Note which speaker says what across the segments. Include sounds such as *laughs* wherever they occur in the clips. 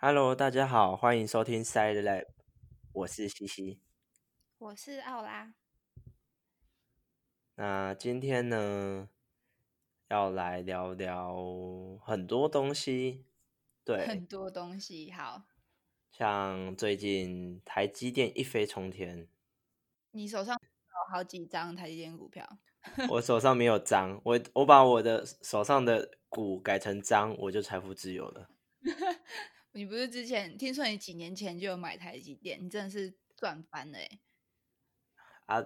Speaker 1: Hello，大家好，欢迎收听 Side Lab，我是西西。
Speaker 2: 我是奥拉。
Speaker 1: 那今天呢，要来聊聊很多东西，对，
Speaker 2: 很多东西。好，
Speaker 1: 像最近台积电一飞冲天，
Speaker 2: 你手上有好几张台积电股票？*laughs*
Speaker 1: 我手上没有张，我我把我的手上的股改成张，我就财富自由了。*laughs*
Speaker 2: 你不是之前听说你几年前就有买台积电，你真的是赚翻了哎！
Speaker 1: 啊，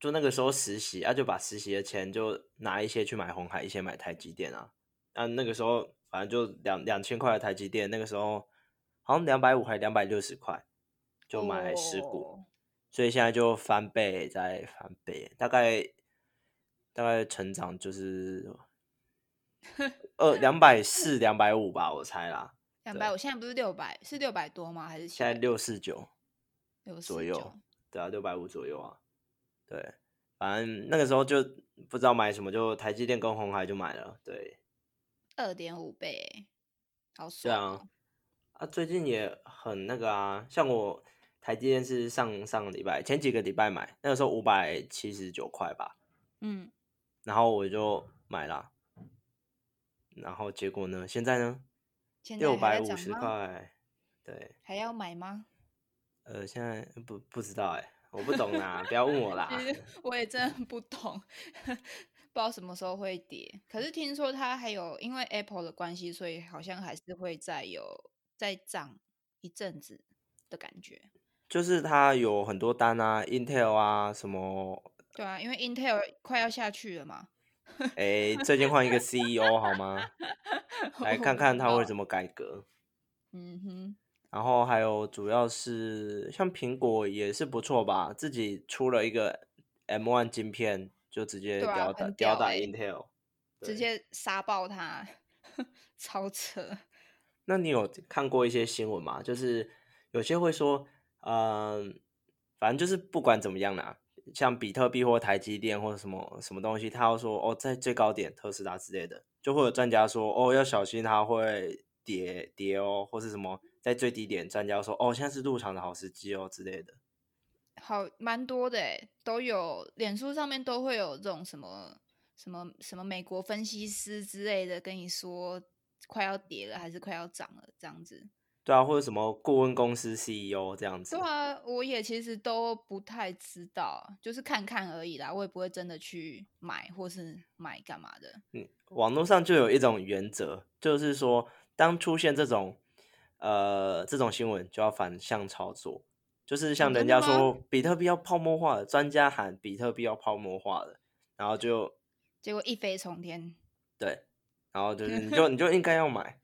Speaker 1: 就那个时候实习啊，就把实习的钱就拿一些去买红海，一些买台积电啊。啊，那个时候反正就两两千块的台积电，那个时候好像两百五还两百六十块，就买十股，所以现在就翻倍再翻倍，大概大概成长就是 *laughs* 二两百四两百五吧，我猜啦。
Speaker 2: 两百五，现在不是六百，是六百多吗？还是
Speaker 1: 现在六四九，
Speaker 2: 六
Speaker 1: 左右？对啊，六百五左右啊。对，反正那个时候就不知道买什么，就台积电跟红海就买了。对，
Speaker 2: 二点五倍，好爽。
Speaker 1: 对啊，啊，最近也很那个啊，像我台积电是上上个礼拜前几个礼拜买，那个时候五百七十九块吧。嗯，然后我就买了，然后结果呢？现在呢？六百五十块，对，
Speaker 2: 还要买吗？
Speaker 1: 呃，现在不不知道哎，我不懂啦，不要问我啦。*laughs*
Speaker 2: 我也真的不懂，*laughs* 不知道什么时候会跌。可是听说它还有因为 Apple 的关系，所以好像还是会再有再涨一阵子的感觉。
Speaker 1: 就是它有很多单啊，Intel 啊什么。
Speaker 2: 对啊，因为 Intel 快要下去了嘛。
Speaker 1: 哎，最近换一个 CEO 好吗？来看看他会怎么改革。嗯哼，然后还有主要是像苹果也是不错吧，自己出了一个 M1 晶片，就直接吊打吊打 Intel，
Speaker 2: 直接杀爆它，*laughs* 超扯。
Speaker 1: 那你有看过一些新闻吗？就是有些会说，嗯，反正就是不管怎么样啦。像比特币或台积电或者什么什么东西，他要说哦，在最高点特斯拉之类的，就会有专家说哦，要小心它会跌跌哦，或是什么在最低点，专家说哦，现在是入场的好时机哦之类的。
Speaker 2: 好，蛮多的诶，都有，脸书上面都会有这种什么什么什么美国分析师之类的跟你说快要跌了还是快要涨了这样子。
Speaker 1: 对啊，或者什么顾问公司 CEO 这样子。
Speaker 2: 对啊，我也其实都不太知道，就是看看而已啦。我也不会真的去买或是买干嘛的。
Speaker 1: 嗯，网络上就有一种原则，就是说，当出现这种呃这种新闻，就要反向操作。就是像人家说比特币要泡沫化了，专家喊比特币要泡沫化了，然后就
Speaker 2: 结果一飞冲天。
Speaker 1: 对，然后就是你就 *laughs* 你就应该要买。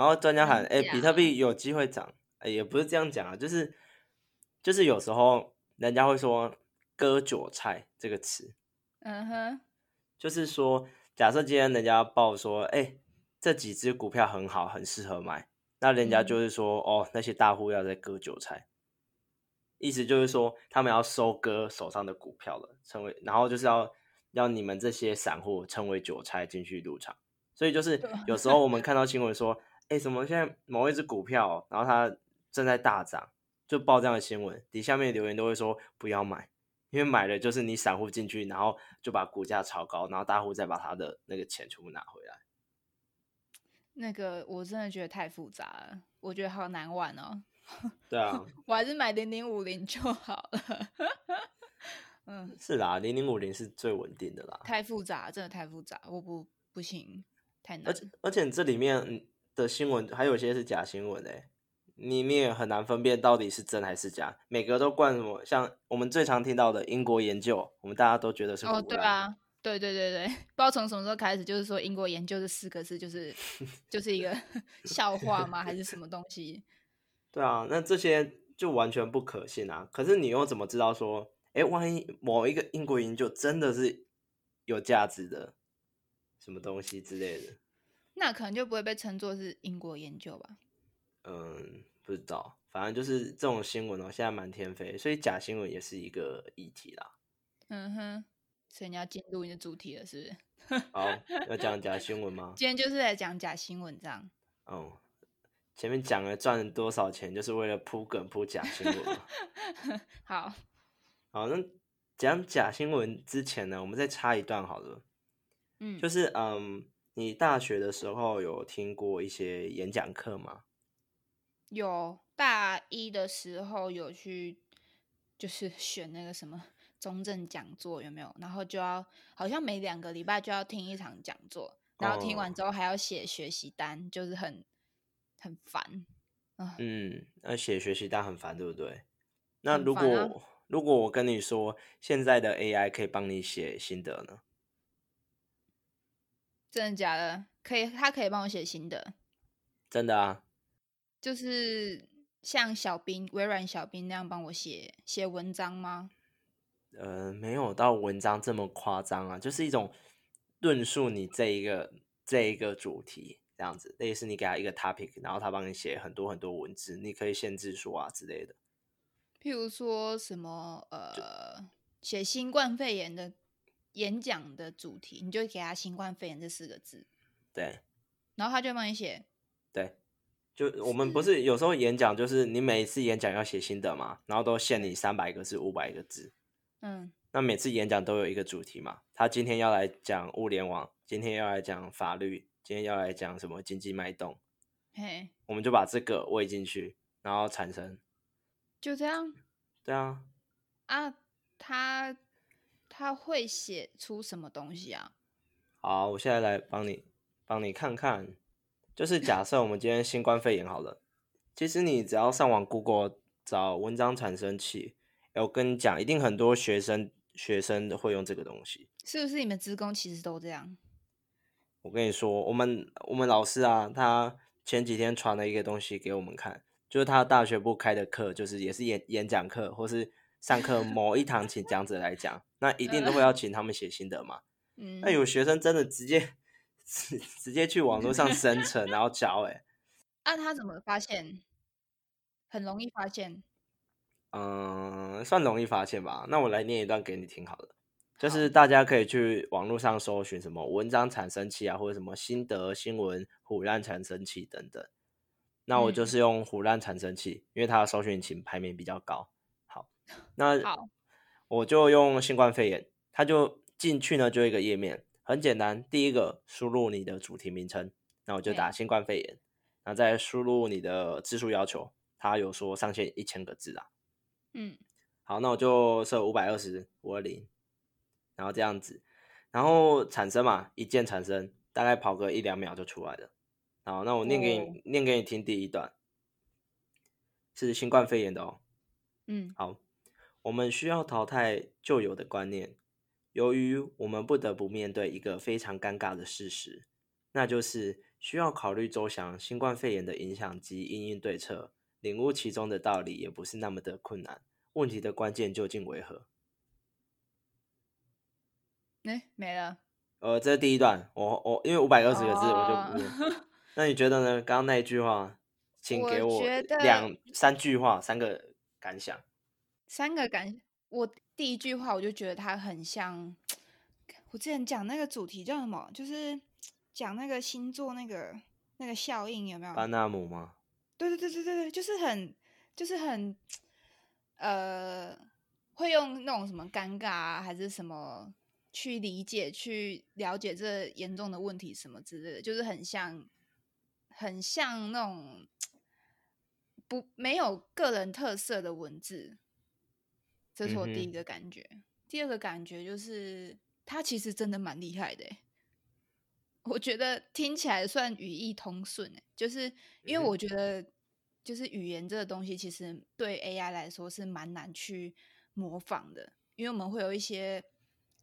Speaker 1: 然后专家喊：“哎，比特币有机会涨。”哎，也不是这样讲啊，就是就是有时候人家会说“割韭菜”这个词。嗯哼，就是说，假设今天人家报说：“哎，这几只股票很好，很适合买。”那人家就是说：“哦，那些大户要在割韭菜。”意思就是说，他们要收割手上的股票了，成为然后就是要要你们这些散户成为韭菜进去入场。所以就是有时候我们看到新闻说。哎，什么？现在某一只股票，然后它正在大涨，就报这样的新闻，底下面留言都会说不要买，因为买了就是你散户进去，然后就把股价炒高，然后大户再把他的那个钱全部拿回来。
Speaker 2: 那个我真的觉得太复杂了，我觉得好难玩哦。*laughs*
Speaker 1: 对啊，*laughs*
Speaker 2: 我还是买零零五零就好了。*laughs*
Speaker 1: 嗯，是啦，零零五零是最稳定的啦。
Speaker 2: 太复杂，真的太复杂，我不不行，太难。而
Speaker 1: 且而且这里面。的新闻还有些是假新闻诶，你也很难分辨到底是真还是假。每个都灌什么，像我们最常听到的英国研究，我们大家都觉得是
Speaker 2: 哦，对啊，对对对对，*laughs* 不知道从什么时候开始，就是说英国研究这四个字就是 *laughs* 就是一个 *laughs* 笑话吗？还是什么东西？
Speaker 1: 对啊，那这些就完全不可信啊！可是你又怎么知道说，哎，万一某一个英国研究真的是有价值的什么东西之类的？
Speaker 2: 那可能就不会被称作是英国研究吧？
Speaker 1: 嗯，不知道，反正就是这种新闻哦，现在满天飞，所以假新闻也是一个议题啦。
Speaker 2: 嗯哼，所以你要进入你的主题了，是不是？*laughs*
Speaker 1: 好，要讲假新闻吗？
Speaker 2: 今天就是来讲假新闻这样。
Speaker 1: 哦，前面讲了赚了多少钱，就是为了铺梗铺假新闻。*laughs*
Speaker 2: 好，
Speaker 1: 好，那讲假新闻之前呢，我们再插一段好了。
Speaker 2: 嗯，
Speaker 1: 就是嗯，你大学的时候有听过一些演讲课吗？
Speaker 2: 有大一的时候有去，就是选那个什么中正讲座有没有？然后就要好像每两个礼拜就要听一场讲座，然后听完之后还要写学习单，就是很很烦
Speaker 1: 啊。嗯，那写学习单很烦，对不对？那如果如果我跟你说，现在的 AI 可以帮你写心得呢？
Speaker 2: 真的假的？可以，他可以帮我写新的。
Speaker 1: 真的啊。
Speaker 2: 就是像小兵、微软小兵那样帮我写写文章吗？
Speaker 1: 呃，没有到文章这么夸张啊，就是一种论述你这一个这一个主题这样子，类似你给他一个 topic，然后他帮你写很多很多文字，你可以限制说啊之类的。
Speaker 2: 譬如说什么呃，写新冠肺炎的演讲的主题，你就给他“新冠肺炎”这四个字，
Speaker 1: 对，
Speaker 2: 然后他就帮你写，
Speaker 1: 对。就我们不是有时候演讲，就是你每一次演讲要写心得嘛，然后都限你三百个字、五百个字。
Speaker 2: 嗯，
Speaker 1: 那每次演讲都有一个主题嘛，他今天要来讲物联网，今天要来讲法律，今天要来讲什么经济脉动。
Speaker 2: 嘿，
Speaker 1: 我们就把这个喂进去，然后产生。
Speaker 2: 就这样。
Speaker 1: 对啊。
Speaker 2: 啊，他他会写出什么东西啊？
Speaker 1: 好，我现在来帮你帮你看看。就是假设我们今天新冠肺炎好了，其实你只要上网 Google 找文章产生器，我跟你讲，一定很多学生学生会用这个东西。
Speaker 2: 是不是你们职工其实都这样？
Speaker 1: 我跟你说，我们我们老师啊，他前几天传了一个东西给我们看，就是他大学部开的课，就是也是演演讲课，或是上课某一堂请讲者来讲，那一定都会要请他们写心得嘛。
Speaker 2: 嗯，
Speaker 1: 那有学生真的直接。直直接去网络上生成，然后教哎，*laughs*
Speaker 2: 那他怎么发现？很容易发现，
Speaker 1: 嗯，算容易发现吧。那我来念一段给你听好了，就是大家可以去网络上搜寻什么文章产生器啊，或者什么心得新闻、虎烂产生器等等。那我就是用虎烂产生器，因为它的搜寻引擎排名比较高。好，那
Speaker 2: 好，
Speaker 1: 我就用新冠肺炎，它就进去呢，就一个页面。很简单，第一个输入你的主题名称，那我就打新冠肺炎，然后再输入你的字数要求，它有说上限一千个字啊。
Speaker 2: 嗯，
Speaker 1: 好，那我就设五百二十五二零，然后这样子，然后产生嘛，一键产生，大概跑个一两秒就出来了。好，那我念给你念给你听，第一段是新冠肺炎的哦。
Speaker 2: 嗯，
Speaker 1: 好，我们需要淘汰旧有的观念。由于我们不得不面对一个非常尴尬的事实，那就是需要考虑周详新冠肺炎的影响及因应对策，领悟其中的道理也不是那么的困难。问题的关键究竟为何？
Speaker 2: 哎，没了。
Speaker 1: 呃，这是第一段，我我因为五百二十个字，我就不。*laughs* 那你觉得呢？刚刚那一句话，请给我两三句话，三个感想。
Speaker 2: 三个感，我。第一句话我就觉得它很像，我之前讲那个主题叫什么？就是讲那个星座那个那个效应有没有？
Speaker 1: 班纳姆吗？
Speaker 2: 对对对对对对，就是很就是很呃，会用那种什么尴尬啊，还是什么去理解、去了解这严重的问题什么之类的，就是很像很像那种 *tsk* 不没有个人特色的文字。这是我第一个感觉，第二个感觉就是他其实真的蛮厉害的，我觉得听起来算语义通顺，就是因为我觉得就是语言这个东西其实对 AI 来说是蛮难去模仿的，因为我们会有一些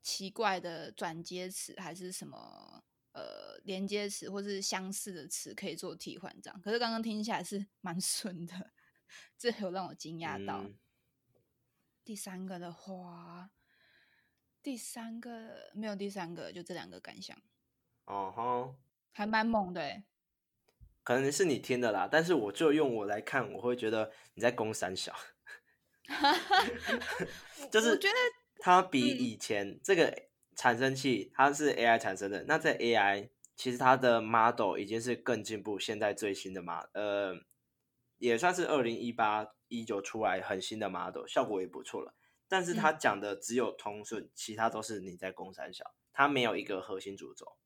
Speaker 2: 奇怪的转接词还是什么呃连接词或是相似的词可以做替换，这样。可是刚刚听起来是蛮 *laughs* 顺的，这有让我惊讶到。第三个的话，第三个没有第三个，就这两个感想。
Speaker 1: 哦吼，
Speaker 2: 还蛮猛的。
Speaker 1: 可能是你听的啦，但是我就用我来看，我会觉得你在攻三小。*laughs* 就是
Speaker 2: 觉得
Speaker 1: 它比以前这个产生器，它是 AI 产生的，那在 AI 其实它的 model 已经是更进步，现在最新的 model，呃，也算是二零一八一九出来很新的 model，效果也不错了。但是他讲的只有通顺，其他都是你在攻三小，他没有一个核心主轴。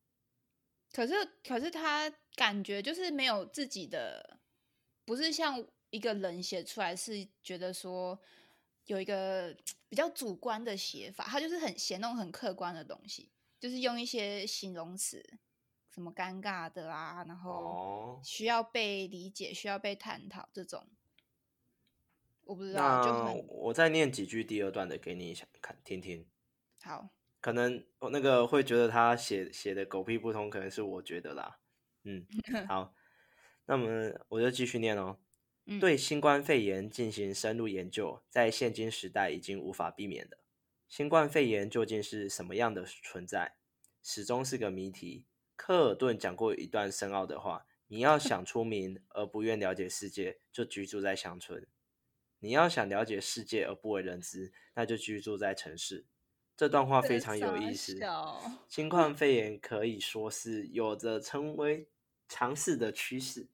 Speaker 2: 可是，可是他感觉就是没有自己的，不是像一个人写出来，是觉得说有一个比较主观的写法，他就是很写那种很客观的东西，就是用一些形容词。什么尴尬的啊，然后需要被理解，需要被探讨这种，我不知道。
Speaker 1: 那我再念几句第二段的给你想看听听。
Speaker 2: 好，
Speaker 1: 可能我那个会觉得他写写的狗屁不通，可能是我觉得啦。嗯，*laughs* 好，那么我就继续念哦。对新冠肺炎进行深入研究，在现今时代已经无法避免的。新冠肺炎究竟是什么样的存在，始终是个谜题。科尔顿讲过一段深奥的话：“你要想出名而不愿了解世界，就居住在乡村；你要想了解世界而不为人知，那就居住在城市。”这段话非常有意思。新冠肺炎可以说是有着成为尝试的趋势。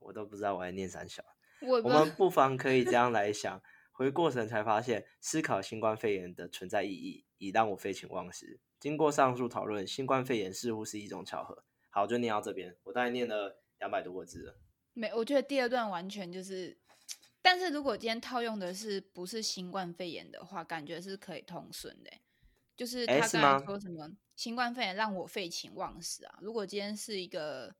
Speaker 1: 我都不知道我在念三小。我们不妨可以这样来想：回过神才发现，思考新冠肺炎的存在意义，已让我废寝忘食。经过上述讨论，新冠肺炎似乎是一种巧合。好，就念到这边，我大概念了两百多个字了。
Speaker 2: 没，我觉得第二段完全就是，但是如果今天套用的是不是新冠肺炎的话，感觉是可以通顺的。就是他刚才说什么新冠肺炎让我废寝忘食啊？如果今天是一个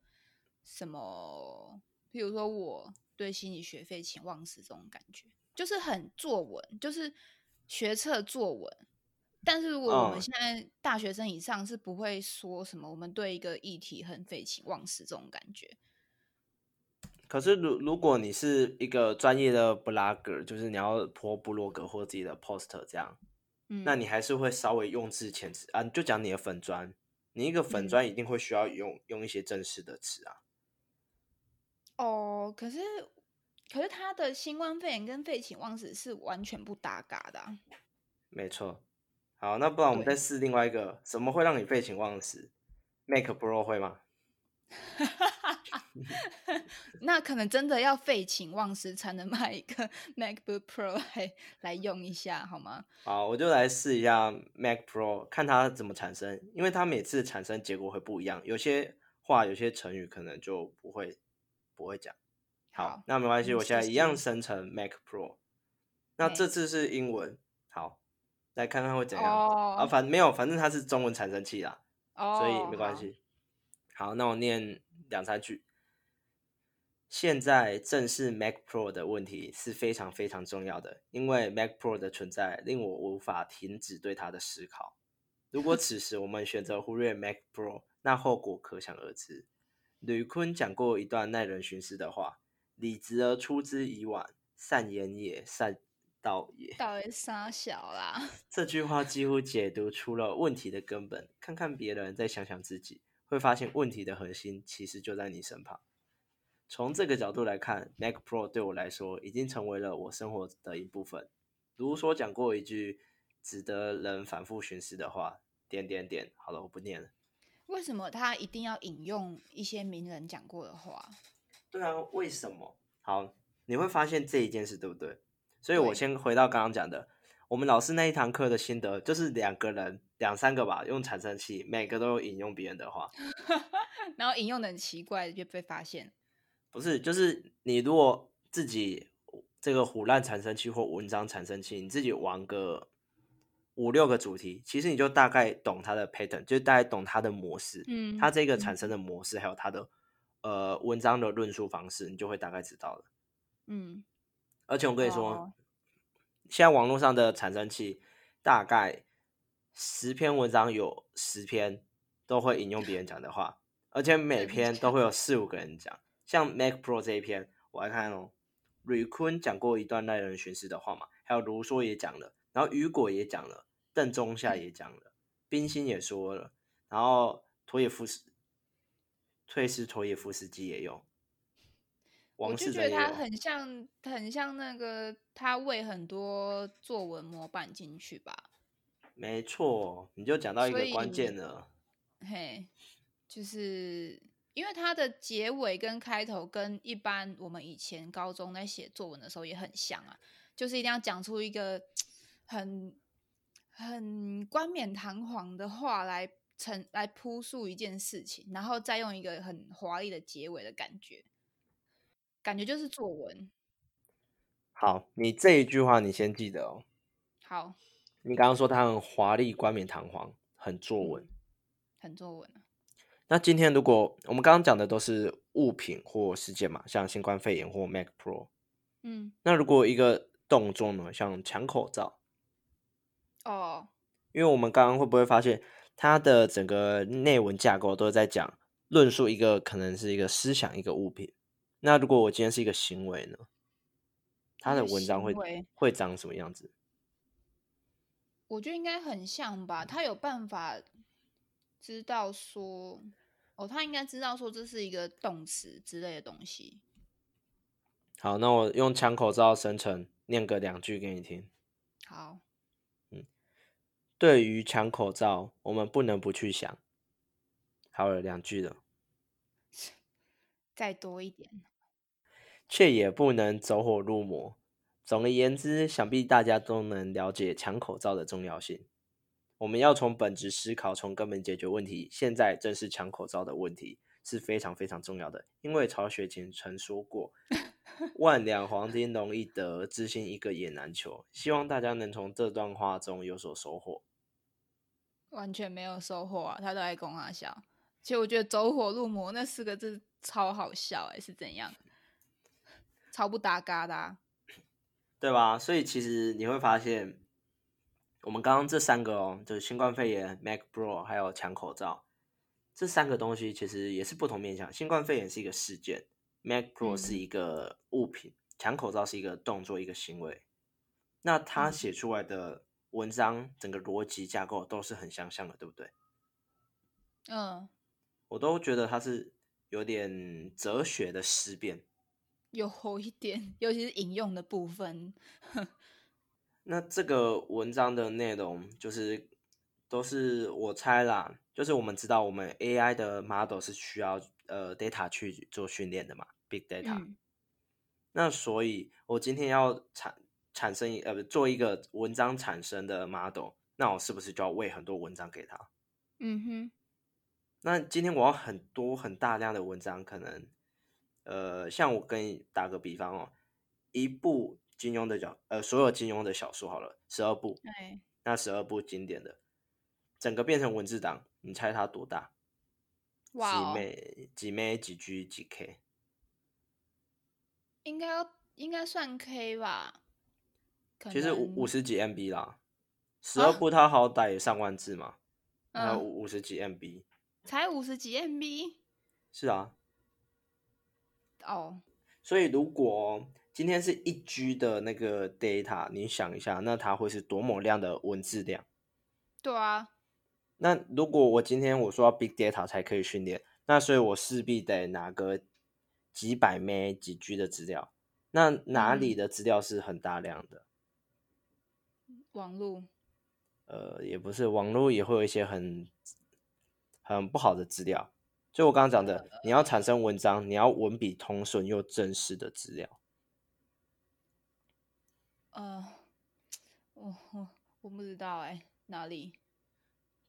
Speaker 2: 什么，譬如说我对心理学废寝忘食这种感觉，就是很作文，就是学测作文。但是如果我们现在大学生以上是不会说什么，我们对一个议题很废寝忘食这种感觉。
Speaker 1: 可是如如果你是一个专业的 blogger，就是你要破部落格或自己的 post 这样，嗯那你还是会稍微用字遣词啊。就讲你的粉砖，你一个粉砖一定会需要用用一些正式的词啊。
Speaker 2: 哦，可是可是他的新冠肺炎跟废寝忘食是完全不搭嘎的。
Speaker 1: 没错。好，那不然我们再试另外一个，什么会让你废寝忘食？Mac Pro 会吗？*laughs*
Speaker 2: 那可能真的要废寝忘食才能买一个 *laughs* MacBook Pro 来来用一下，好吗？
Speaker 1: 好，我就来试一下 Mac Pro，看它怎么产生，因为它每次产生结果会不一样，有些话、有些成语可能就不会不会讲。好，那没关系，我现在一样生成 Mac Pro。那这次是英文，好。来看看会怎样啊？反没有，反正它是中文产生器啦，所以没关系。好，那我念两三句。现在正是 Mac Pro 的问题是非常非常重要的，因为 Mac Pro 的存在令我无法停止对它的思考。如果 *laughs* 此时我们选择忽略 Mac Pro，那后果可想而知。吕坤讲过一段耐人寻思的话：“理直而出之以晚，善言也善。”道也，
Speaker 2: 道也傻小啦。
Speaker 1: 这句话几乎解读出了问题的根本。看看别人，再想想自己，会发现问题的核心其实就在你身旁。从这个角度来看，Mac Pro 对我来说已经成为了我生活的一部分。如说讲过一句值得人反复寻思的话：点点点。好了，我不念了。
Speaker 2: 为什么他一定要引用一些名人讲过的话？
Speaker 1: 对啊，为什么？好，你会发现这一件事，对不对？所以我先回到刚刚讲的，我们老师那一堂课的心得，就是两个人、两三个吧，用产生器，每个都有引用别人的话，*laughs*
Speaker 2: 然后引用的很奇怪，就被发现。
Speaker 1: 不是，就是你如果自己这个虎烂产生器或文章产生器，你自己玩个五六个主题，其实你就大概懂它的 pattern，就大概懂它的模式，嗯，它这个产生的模式，还有它的呃文章的论述方式，你就会大概知道了，嗯。而且我跟你说，现在网络上的产生器大概十篇文章有十篇都会引用别人讲的话，而且每篇都会有四五个人讲。像 Mac Pro 这一篇，我来看哦，吕坤讲过一段耐人寻思的话嘛，还有卢梭也讲了，然后雨果也讲了，邓中夏也讲了，冰心也说了，然后托耶夫斯、退斯托耶夫斯基也用。
Speaker 2: 我就觉得他很像，很像那个他喂很多作文模板进去吧。
Speaker 1: 没错，你就讲到一个关键了。嘿，
Speaker 2: 就是因为它的结尾跟开头跟一般我们以前高中在写作文的时候也很像啊，就是一定要讲出一个很很冠冕堂皇的话来陈来铺述一件事情，然后再用一个很华丽的结尾的感觉，感觉就是作文。
Speaker 1: 好，你这一句话你先记得哦。
Speaker 2: 好，
Speaker 1: 你刚刚说它很华丽、冠冕堂皇，很作文，
Speaker 2: 很作文。
Speaker 1: 那今天如果我们刚刚讲的都是物品或事件嘛，像新冠肺炎或 Mac Pro，
Speaker 2: 嗯，
Speaker 1: 那如果一个动作呢，像抢口罩，
Speaker 2: 哦，
Speaker 1: 因为我们刚刚会不会发现它的整个内文架构都在讲论述一个可能是一个思想一个物品，那如果我今天是一个行为呢，他的文章会会长什么样子？
Speaker 2: 我觉得应该很像吧，他有办法。知道说，哦，他应该知道说这是一个动词之类的东西。
Speaker 1: 好，那我用抢口罩生成念个两句给你听。
Speaker 2: 好，
Speaker 1: 嗯，对于抢口罩，我们不能不去想。好了，两句了，
Speaker 2: 再多一点，
Speaker 1: 却也不能走火入魔。总而言之，想必大家都能了解抢口罩的重要性。我们要从本质思考，从根本解决问题。现在正是抢口罩的问题是非常非常重要的，因为曹雪芹曾说过：*laughs* “万两黄金容易得，知心一个也难求。”希望大家能从这段话中有所收获。
Speaker 2: 完全没有收获啊！他都在跟我笑。其实我觉得“走火入魔”那四个字超好笑，哎，是怎样？超不搭嘎的，
Speaker 1: 对吧？所以其实你会发现。我们刚刚这三个哦，就是新冠肺炎、Mac Pro 还有抢口罩，这三个东西其实也是不同面向。新冠肺炎是一个事件，Mac Pro 是一个物品，抢口罩是一个动作、一个行为。那他写出来的文章，整个逻辑架构都是很相像的，对不对？
Speaker 2: 嗯，
Speaker 1: 我都觉得它是有点哲学的思辨，
Speaker 2: 有一点，尤其是引用的部分。*laughs*
Speaker 1: 那这个文章的内容就是都是我猜啦，就是我们知道我们 AI 的 model 是需要呃 data 去做训练的嘛，big data。那所以我今天要产产生一呃做一个文章产生的 model，那我是不是就要喂很多文章给他？
Speaker 2: 嗯哼。
Speaker 1: 那今天我要很多很大量的文章，可能呃像我跟你打个比方哦，一部。金庸的小呃，所有金庸的小说好了，十二部，对那十二部经典的，整个变成文字档，你猜它多大？
Speaker 2: 哇，
Speaker 1: 几枚几枚几 G 几 K？
Speaker 2: 应该要应该算 K 吧？
Speaker 1: 其实五五十几 MB 啦，十二部它好歹也上万字嘛，还有五十几 MB，
Speaker 2: 才五十几 MB？
Speaker 1: 是啊，
Speaker 2: 哦，
Speaker 1: 所以如果。今天是一 G 的那个 data，你想一下，那它会是多么量的文字量？
Speaker 2: 对啊。
Speaker 1: 那如果我今天我说要 big data 才可以训练，那所以我势必得拿个几百 M 几 G 的资料。那哪里的资料是很大量的？
Speaker 2: 网络。
Speaker 1: 呃，也不是，网络也会有一些很很不好的资料。就我刚刚讲的，你要产生文章，你要文笔通顺又正式的资料。
Speaker 2: 呃，我我我不知道哎，哪里？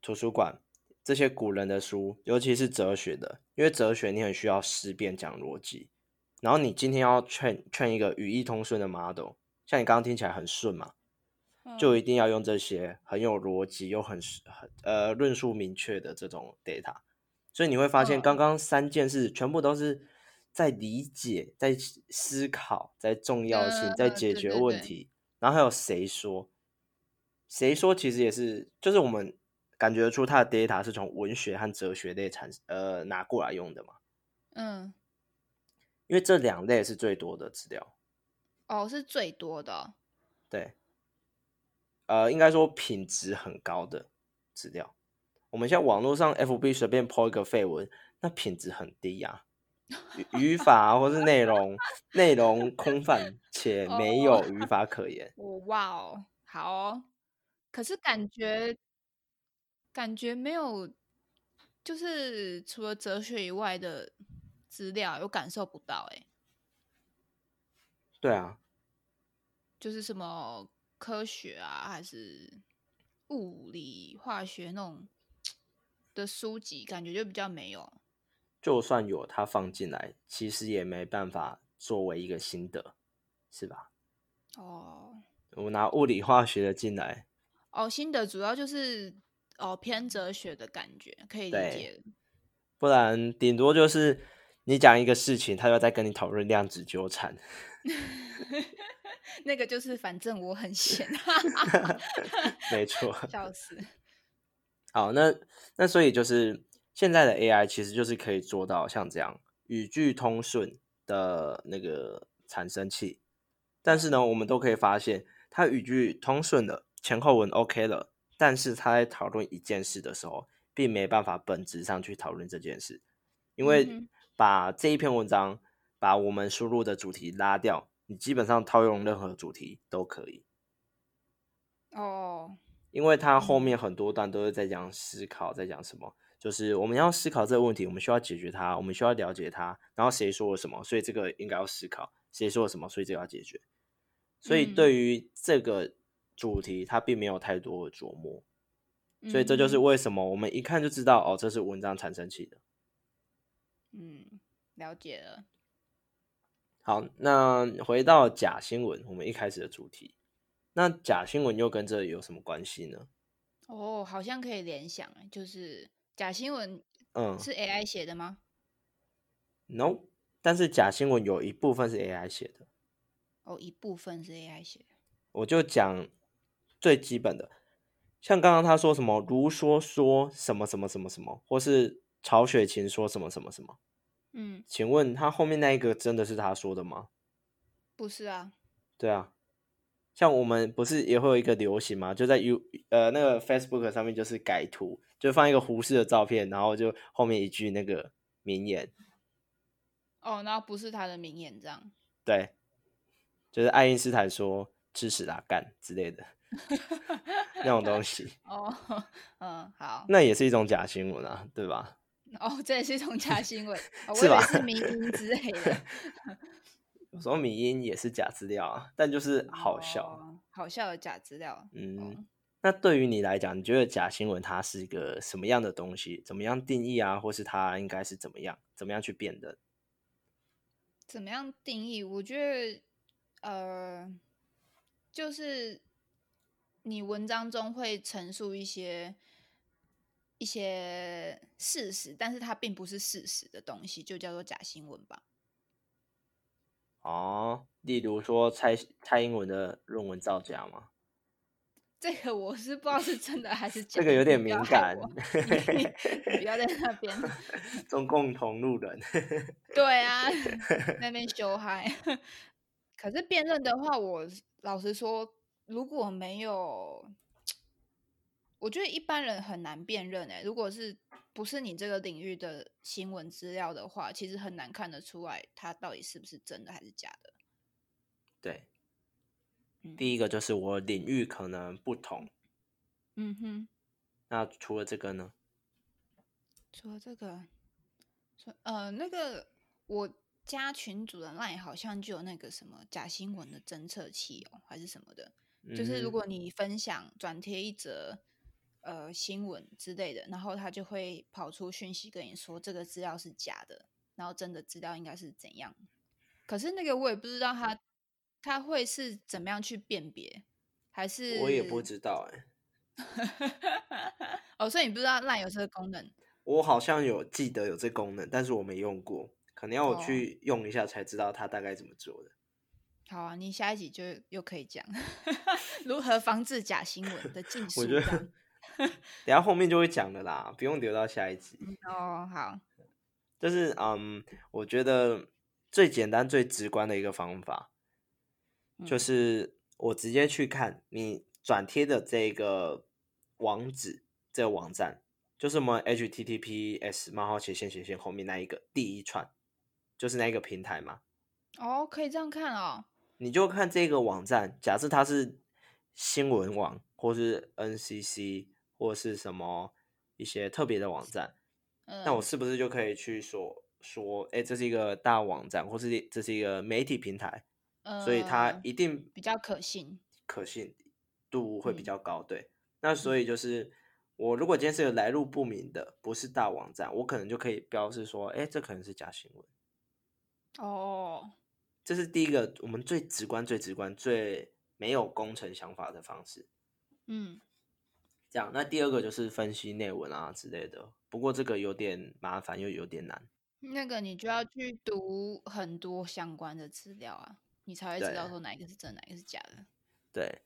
Speaker 1: 图书馆这些古人的书，尤其是哲学的，因为哲学你很需要思辨讲逻辑。然后你今天要劝劝一个语义通顺的 model，像你刚刚听起来很顺嘛，就一定要用这些很有逻辑又很很呃论述明确的这种 data。所以你会发现，刚刚三件事全部都是在理解、在思考、在重要性、在解决问题。然后还有谁说？谁说其实也是，就是我们感觉出它的 data 是从文学和哲学类产呃拿过来用的嘛？
Speaker 2: 嗯，
Speaker 1: 因为这两类是最多的资料。
Speaker 2: 哦，是最多的。
Speaker 1: 对。呃，应该说品质很高的资料。我们现在网络上 FB 随便 po 一个废文，那品质很低呀。语法或是内容，内容空泛且没有语法可言。
Speaker 2: 哇哦，好，可是感觉感觉没有就是除了哲学以外的资料，有感受不到哎。
Speaker 1: 对啊，
Speaker 2: 就是什么科学啊，还是物理、化学那种的书籍，感觉就比较没有。
Speaker 1: 就算有，它放进来，其实也没办法作为一个心得，是吧？
Speaker 2: 哦，
Speaker 1: 我拿物理化学的进来，
Speaker 2: 哦，心得主要就是哦偏哲学的感觉，可以理解。
Speaker 1: 不然顶多就是你讲一个事情，他要再跟你讨论量子纠缠。*laughs*
Speaker 2: 那个就是反正我很闲，*laughs*
Speaker 1: 没错，*laughs*
Speaker 2: 笑死。
Speaker 1: 好，那那所以就是现在的 AI 其实就是可以做到像这样语句通顺的那个产生器，但是呢，我们都可以发现，它语句通顺了，前后文 OK 了，但是它在讨论一件事的时候，并没办法本质上去讨论这件事，因为把这一篇文章。把我们输入的主题拉掉，你基本上套用任何主题都可以。
Speaker 2: 哦，
Speaker 1: 因为它后面很多段都是在讲思考，在讲什么，就是我们要思考这个问题，我们需要解决它，我们需要了解它，然后谁说了什么，所以这个应该要思考，谁说了什么，所以这个要解决。所以对于这个主题，它并没有太多的琢磨，所以这就是为什么我们一看就知道，哦，这是文章产生器的。
Speaker 2: 嗯，了解了。
Speaker 1: 好，那回到假新闻，我们一开始的主题，那假新闻又跟这有什么关系呢？
Speaker 2: 哦，好像可以联想，就是假新闻，嗯，是 AI 写的吗
Speaker 1: ？No，但是假新闻有一部分是 AI 写的。
Speaker 2: 哦，一部分是 AI 写的。
Speaker 1: 我就讲最基本的，像刚刚他说什么，如说说什么什么什么什么，或是曹雪芹说什么什么什么。
Speaker 2: 嗯，
Speaker 1: 请问他后面那一个真的是他说的吗？
Speaker 2: 不是啊。
Speaker 1: 对啊，像我们不是也会有一个流行嘛？就在 U 呃那个 Facebook 上面，就是改图，就放一个胡适的照片，然后就后面一句那个名言。
Speaker 2: 哦，那不是他的名言，这样。
Speaker 1: 对，就是爱因斯坦说“吃屎啦干”之类的 *laughs* 那种东西。
Speaker 2: 哦，嗯，好。
Speaker 1: 那也是一种假新闻啊，对吧？
Speaker 2: 哦，这也是一种假新闻，我以为是迷 *laughs* 音之类的。*laughs*
Speaker 1: 有时候迷音也是假资料啊，但就是好笑，
Speaker 2: 好笑的假资料。
Speaker 1: 嗯，那对于你来讲，你觉得假新闻它是一个什么样的东西？怎么样定义啊？或是它应该是怎么样？怎么样去辨认？
Speaker 2: 怎么样定义？我觉得，呃，就是你文章中会陈述一些。一些事实，但是它并不是事实的东西，就叫做假新闻吧。
Speaker 1: 哦，例如说蔡蔡英文的论文造假吗？*laughs*
Speaker 2: 这个我是不知道是真的还是假。
Speaker 1: 这个有点敏感，*laughs*
Speaker 2: 不要在那边。*laughs*
Speaker 1: 中共同路人。
Speaker 2: 对啊，那边修嗨。可是辩论的话，我老实说，如果没有。我觉得一般人很难辨认诶，如果是不是你这个领域的新闻资料的话，其实很难看得出来它到底是不是真的还是假的。
Speaker 1: 对，第一个就是我领域可能不同。
Speaker 2: 嗯哼。
Speaker 1: 那除了这个呢？
Speaker 2: 除了这个，呃，那个我加群主的 line 好像就有那个什么假新闻的侦测器哦，还是什么的，就是如果你分享转贴一则。呃，新闻之类的，然后他就会跑出讯息跟你说这个资料是假的，然后真的资料应该是怎样。可是那个我也不知道他他会是怎么样去辨别，还是
Speaker 1: 我也不知道哎。*laughs*
Speaker 2: 哦，所以你不知道烂有这个功能？
Speaker 1: 我好像有记得有这功能，但是我没用过，可能要我去用一下才知道它大概怎么做的。
Speaker 2: 好啊，你下一集就又可以讲 *laughs* 如何防治假新闻的 *laughs* 技术。
Speaker 1: 等下后面就会讲的啦，不用留到下一集。
Speaker 2: 哦，好，
Speaker 1: 就是嗯，我觉得最简单、最直观的一个方法，就是我直接去看你转贴的这个网址，这个网站，就是我们 HTTPS 冒号斜线斜线后面那一个第一串，就是那个平台嘛。
Speaker 2: 哦，可以这样看哦。
Speaker 1: 你就看这个网站，假设它是新闻网或是 NCC。或是什么一些特别的网站，那我是不是就可以去说说，哎，这是一个大网站，或是这是一个媒体平台，所以它一定
Speaker 2: 比较可信，
Speaker 1: 可信度会比较高。对，那所以就是我如果今天是有来路不明的，不是大网站，我可能就可以标示说，哎，这可能是假新闻。
Speaker 2: 哦，
Speaker 1: 这是第一个我们最直观、最直观、最没有工程想法的方式。
Speaker 2: 嗯。
Speaker 1: 这样，那第二个就是分析内文啊之类的，不过这个有点麻烦又有点难。
Speaker 2: 那个你就要去读很多相关的资料啊，你才会知道说哪一个是真，哪一个是假的。
Speaker 1: 对，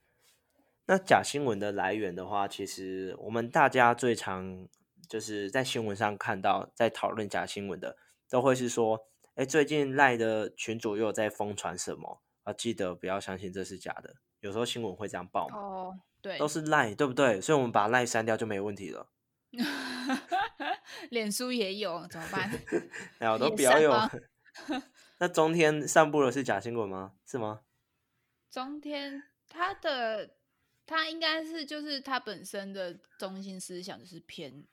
Speaker 1: 那假新闻的来源的话，其实我们大家最常就是在新闻上看到在讨论假新闻的，都会是说，哎，最近赖的群主又在疯传什么啊？记得不要相信这是假的。有时候新闻会这样报嘛。
Speaker 2: 哦。对，
Speaker 1: 都是赖，对不对？所以我们把赖删掉就没问题了。*laughs*
Speaker 2: 脸书也有，怎么办？*laughs* *laughs*
Speaker 1: 哎，我都不要有。那中天散布的是假新闻吗？是吗？
Speaker 2: 中天他的他应该是就是他本身的中心思想就是偏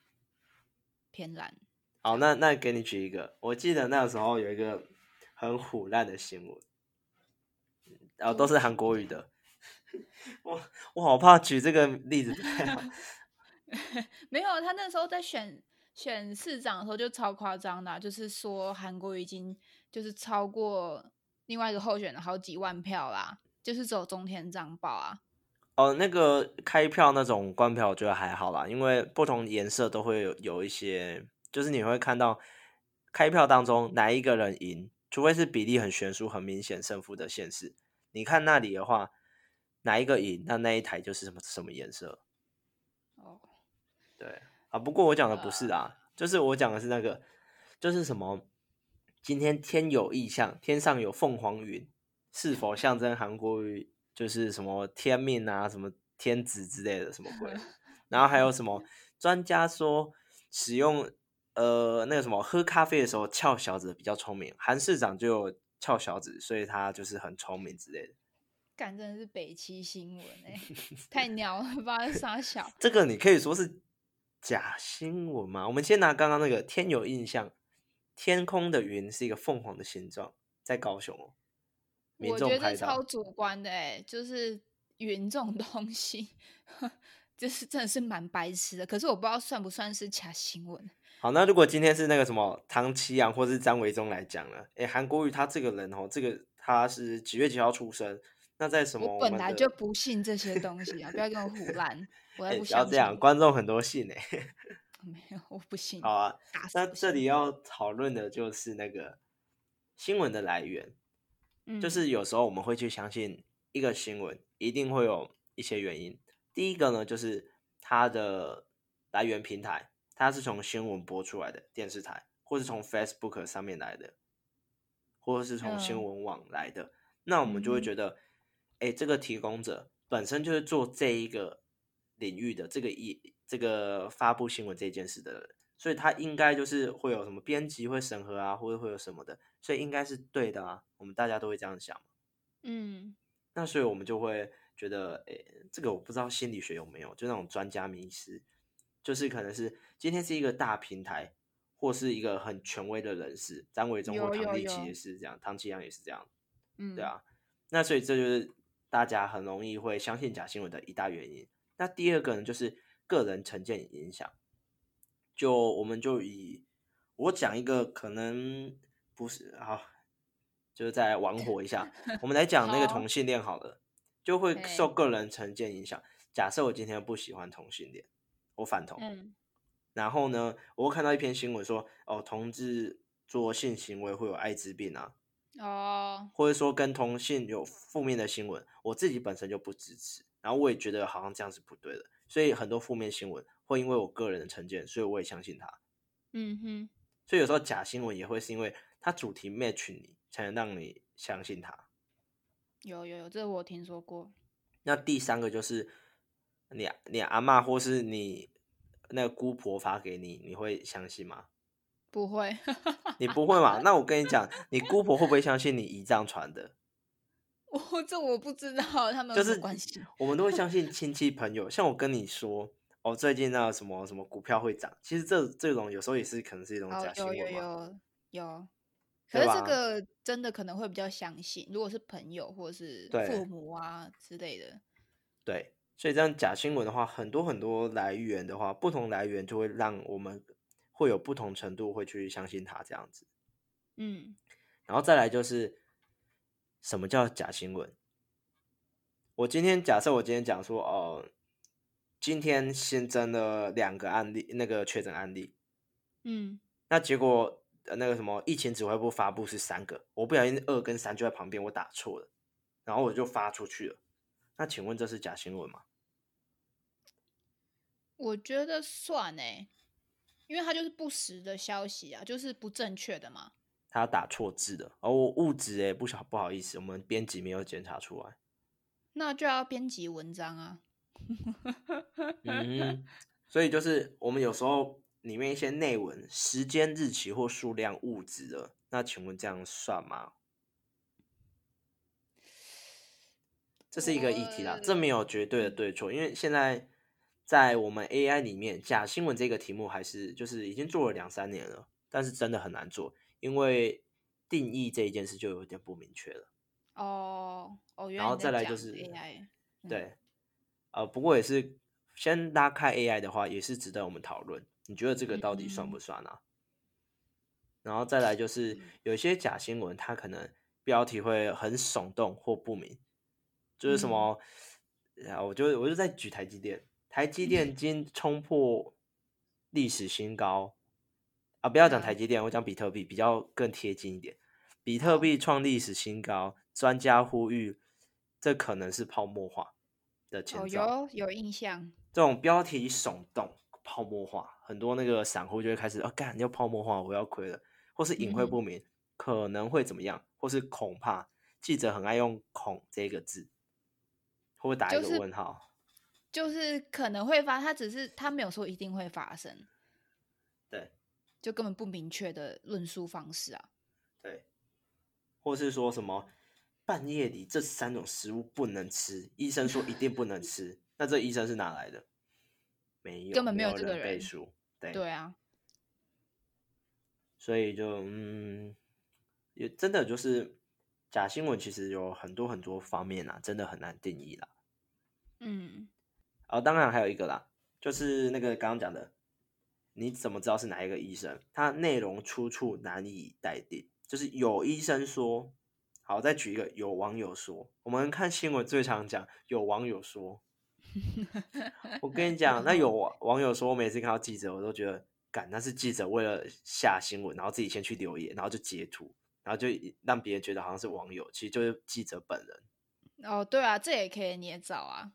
Speaker 2: 偏蓝。
Speaker 1: 好，那那给你举一个，我记得那个时候有一个很虎烂的新闻，然后都是韩国语的。我我好怕举这个例子，*laughs*
Speaker 2: 没有，他那时候在选选市长的时候就超夸张的，就是说韩国已经就是超过另外一个候选的好几万票啦，就是走中天账报啊。
Speaker 1: 哦，那个开票那种官票我觉得还好啦，因为不同颜色都会有有一些，就是你会看到开票当中哪一个人赢，除非是比例很悬殊、很明显胜负的现实，你看那里的话。哪一个赢，那那一台就是什么什么颜色。
Speaker 2: 哦，
Speaker 1: 对啊，不过我讲的不是啊，就是我讲的是那个，就是什么，今天天有异象，天上有凤凰云，是否象征韩国语？就是什么天命啊，什么天子之类的什么鬼？*laughs* 然后还有什么 *laughs* 专家说，使用呃那个什么喝咖啡的时候翘小指比较聪明，韩市长就有翘小指，所以他就是很聪明之类的。
Speaker 2: 干真的是北七新闻哎，太鸟了，不知道傻小。*laughs*
Speaker 1: 这个你可以说是假新闻吗？我们先拿刚刚那个天有印象，天空的云是一个凤凰的形状，在高雄哦。
Speaker 2: 我觉得超主观的哎，就是云这种东西，*laughs* 就是真的是蛮白痴的。可是我不知道算不算是假新闻。
Speaker 1: 好，那如果今天是那个什么唐奇阳或是张维忠来讲了，哎，韩国瑜他这个人哦，这个他是几月几号出生？那在什么？
Speaker 2: 我本来就不信这些东西啊！不要跟我胡 *laughs* 乱，我不
Speaker 1: 要这样。观众很多信哎，*laughs*
Speaker 2: 没有，我不信。
Speaker 1: 好啊，那这里要讨论的就是那个新闻的来源，就是有时候我们会去相信一个新闻，一定会有一些原因。第一个呢，就是它的来源平台，它是从新闻播出来的电视台，或是从 Facebook 上面来的，或者是从新闻网来的，那我们就会觉得。哎，这个提供者本身就是做这一个领域的这个一这个发布新闻这件事的人，所以他应该就是会有什么编辑会审核啊，或者会有什么的，所以应该是对的啊。我们大家都会这样想
Speaker 2: 嗯，
Speaker 1: 那所以我们就会觉得，哎，这个我不知道心理学有没有，就那种专家迷失，就是可能是今天是一个大平台，或是一个很权威的人士，张伟忠或唐立奇也是这样，唐启阳也是这样，
Speaker 2: 嗯，
Speaker 1: 对啊。那所以这就是。大家很容易会相信假新闻的一大原因。那第二个呢，就是个人成见影响。就我们就以我讲一个可能不是好，就是再 *laughs* 玩火一下。我们来讲那个同性恋好了，就会受个人成见影响。假设我今天不喜欢同性恋，我反同。
Speaker 2: 嗯。
Speaker 1: 然后呢，我会看到一篇新闻说，哦，同志做性行为会有艾滋病啊。
Speaker 2: 哦，
Speaker 1: 或者说跟同性有负面的新闻，我自己本身就不支持，然后我也觉得好像这样是不对的，所以很多负面新闻会因为我个人的成见，所以我也相信他。
Speaker 2: 嗯哼，
Speaker 1: 所以有时候假新闻也会是因为它主题 match 你，才能让你相信它。
Speaker 2: 有有有，这我听说过。
Speaker 1: 那第三个就是你你阿妈或是你那个姑婆发给你，你会相信吗？
Speaker 2: 不会，*laughs*
Speaker 1: 你不会嘛？那我跟你讲，你姑婆会不会相信你姨丈传的？*laughs*
Speaker 2: 我这我不知道，他们
Speaker 1: 就是
Speaker 2: 关系。
Speaker 1: 我们都会相 *laughs* 信亲戚朋友。像我跟你说，哦，哦，最近那什么什么股票会涨，其实这这种有时候也是可能是一种假新闻
Speaker 2: 有有
Speaker 1: 有
Speaker 2: 有，可是这个真的可能会比较相信，如果是朋友或者是父母啊之类的。
Speaker 1: 对，所以这样假新闻的话，很多很多来源的话，不同来源就会让我们会有不同程度会去相信他这样子。
Speaker 2: 嗯，
Speaker 1: 然后再来就是什么叫假新闻？我今天假设我今天讲说哦。今天新增了两个案例，那个确诊案例，
Speaker 2: 嗯，
Speaker 1: 那结果那个什么疫情指挥部发布是三个，我不小心二跟三就在旁边，我打错了，然后我就发出去了。那请问这是假新闻吗？
Speaker 2: 我觉得算呢，因为它就是不实的消息啊，就是不正确的嘛。
Speaker 1: 他打错字的，哦我误字哎，不小不好意思，我们编辑没有检查出来，
Speaker 2: 那就要编辑文章啊。*laughs*
Speaker 1: 嗯，所以就是我们有时候里面一些内文、时间、日期或数量误字的，那请问这样算吗？这是一个议题啦，这没有绝对的对错，因为现在在我们 AI 里面，假新闻这个题目还是就是已经做了两三年了，但是真的很难做，因为定义这一件事就有点不明确了。
Speaker 2: 哦哦，
Speaker 1: 然后再来就是
Speaker 2: AI，
Speaker 1: 对。呃，不过也是先拉开 AI 的话，也是值得我们讨论。你觉得这个到底算不算啊？然后再来就是有些假新闻，它可能标题会很耸动或不明，就是什么啊，我就我就在举台积电，台积电今冲破历史新高啊，不要讲台积电，我讲比特币比较更贴近一点，比特币创历史新高，专家呼吁这可能是泡沫化。的前
Speaker 2: 兆有有印象，
Speaker 1: 这种标题耸动、泡沫化，很多那个散户就会开始啊，干要泡沫化，我要亏了，或是隐晦不明，可能会怎么样，或是恐怕，记者很爱用“恐”这个字，会不会打一个问号？
Speaker 2: 就是可能会发，他只是他没有说一定会发生，
Speaker 1: 对，
Speaker 2: 就根本不明确的论述方式啊，
Speaker 1: 对，或是说什么？半夜里这三种食物不能吃，医生说一定不能吃。那这医生是哪来的？没有，
Speaker 2: 根本没
Speaker 1: 有
Speaker 2: 这个
Speaker 1: 人背书。对
Speaker 2: 对啊，
Speaker 1: 所以就嗯，也真的就是假新闻，其实有很多很多方面啊，真的很难定义啦。
Speaker 2: 嗯，
Speaker 1: 哦，当然还有一个啦，就是那个刚刚讲的，你怎么知道是哪一个医生？他内容出处难以待定，就是有医生说。好，再举一个，有网友说，我们看新闻最常讲，有网友说，我跟你讲，那有网友说，我每次看到记者，我都觉得，干，那是记者为了下新闻，然后自己先去留言，然后就截图，然后就让别人觉得好像是网友，其实就是记者本人。
Speaker 2: 哦，对啊，这也可以捏造啊。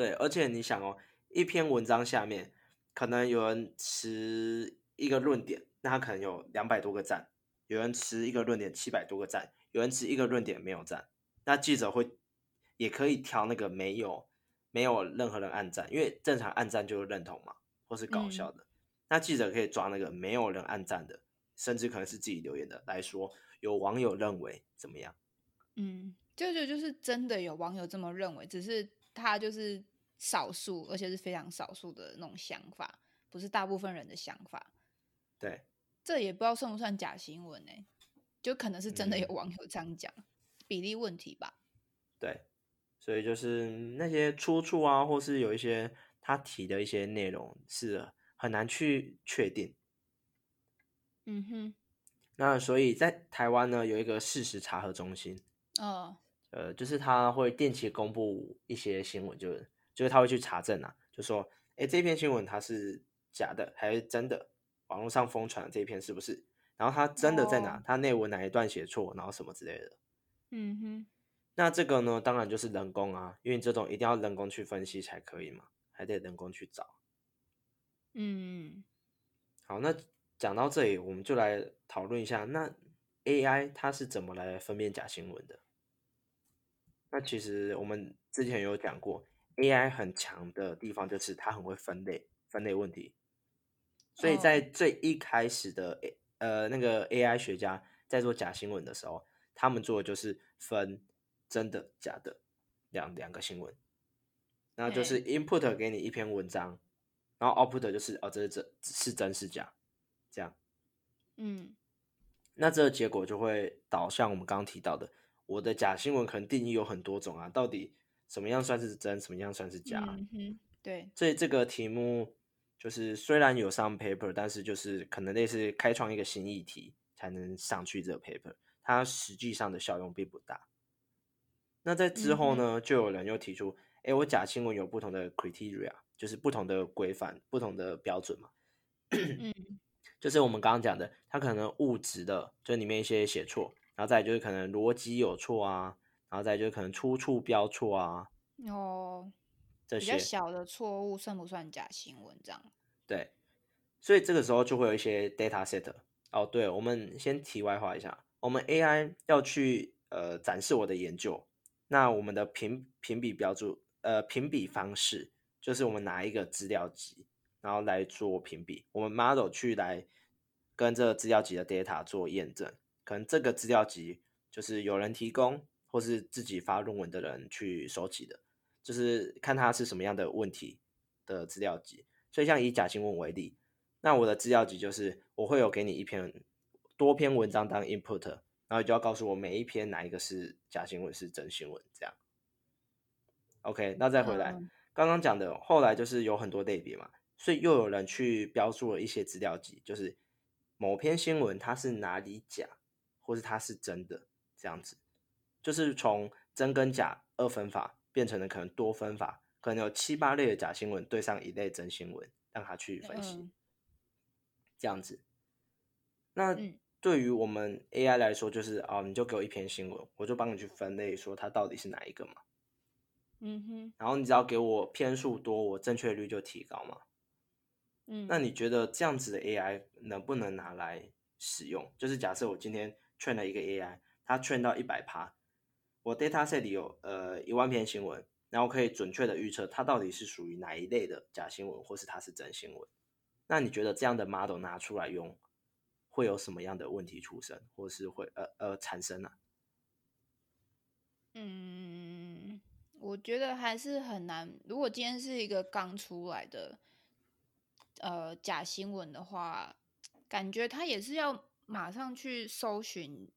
Speaker 1: 对，而且你想哦，一篇文章下面可能有人持一个论点，那他可能有两百多个赞；有人持一个论点，七百多个赞。有人持一个论点没有赞，那记者会也可以挑那个没有没有任何人按赞，因为正常按赞就是认同嘛，或是搞笑的。那记者可以抓那个没有人按赞的，甚至可能是自己留言的来说，有网友认为怎么样？
Speaker 2: 嗯，舅舅就是真的有网友这么认为，只是他就是少数，而且是非常少数的那种想法，不是大部分人的想法。
Speaker 1: 对，
Speaker 2: 这也不知道算不算假新闻呢？就可能是真的有网友这样讲，比例问题吧。
Speaker 1: 对，所以就是那些出处啊，或是有一些他提的一些内容是很难去确定。
Speaker 2: 嗯哼。
Speaker 1: 那所以在台湾呢，有一个事实查核中心。
Speaker 2: 哦。
Speaker 1: 呃，就是他会定期公布一些新闻，就是就是他会去查证啊，就说，哎，这篇新闻它是假的还是真的？网络上疯传的这篇是不是？然后它真的在哪？它内文哪一段写错，然后什么之类的。
Speaker 2: 嗯哼。
Speaker 1: 那这个呢，当然就是人工啊，因为这种一定要人工去分析才可以嘛，还得人工去找。
Speaker 2: 嗯。
Speaker 1: 好，那讲到这里，我们就来讨论一下，那 AI 它是怎么来分辨假新闻的？那其实我们之前有讲过，AI 很强的地方就是它很会分类，分类问题。所以在最一开始的呃，那个 AI 学家在做假新闻的时候，他们做的就是分真的假的两两个新闻，然后就是 input 给你一篇文章，然后 output 就是哦，这是真是真是假，这样。
Speaker 2: 嗯，
Speaker 1: 那这个结果就会导向我们刚刚提到的，我的假新闻可能定义有很多种啊，到底什么样算是真，什么样算是假？
Speaker 2: 嗯哼，对。
Speaker 1: 所以这个题目就是虽然有上 paper，但是就是可能类似开创一个新议题才能上去这个 paper，它实际上的效用并不大。那在之后呢，就有人又提出，哎，我假新闻有不同的 criteria，就是不同的规范、不同的标准嘛。
Speaker 2: 嗯。*coughs*
Speaker 1: 就是我们刚刚讲的，它可能物质的，就里面一些写错，然后再就是可能逻辑有错啊，然后再就是可能出处标错啊。
Speaker 2: 哦，
Speaker 1: 这些
Speaker 2: 小的错误算不算假新闻？这样？
Speaker 1: 对，所以这个时候就会有一些 data set。哦，对，我们先题外话一下，我们 AI 要去呃展示我的研究，那我们的评评比标注呃评比方式，就是我们拿一个资料集。然后来做评比，我们 model 去来跟这个资料集的 data 做验证，可能这个资料集就是有人提供，或是自己发论文的人去收集的，就是看他是什么样的问题的资料集。所以像以假新闻为例，那我的资料集就是我会有给你一篇多篇文章当 input，然后你就要告诉我每一篇哪一个是假新闻，是真新闻这样。OK，那再回来刚刚讲的，后来就是有很多类别嘛。所以又有人去标注了一些资料集，就是某篇新闻它是哪里假，或是它是真的这样子，就是从真跟假二分法变成了可能多分法，可能有七八类的假新闻对上一类真新闻，让他去分析，这样子。那对于我们 AI 来说，就是哦，你就给我一篇新闻，我就帮你去分类，说它到底是哪一个嘛。
Speaker 2: 嗯哼。
Speaker 1: 然后你只要给我篇数多，我正确率就提高嘛。嗯那你觉得这样子的 AI 能不能拿来使用？就是假设我今天 train 了一个 AI，它 train 到一百趴，我 data set 里有呃一万篇新闻，然后可以准确的预测它到底是属于哪一类的假新闻，或是它是真新闻。那你觉得这样的 model 拿出来用，会有什么样的问题出生，或是会呃呃产生呢？
Speaker 2: 嗯，我觉得还是很难。如果今天是一个刚出来的。呃，假新闻的话，感觉他也是要马上去搜寻，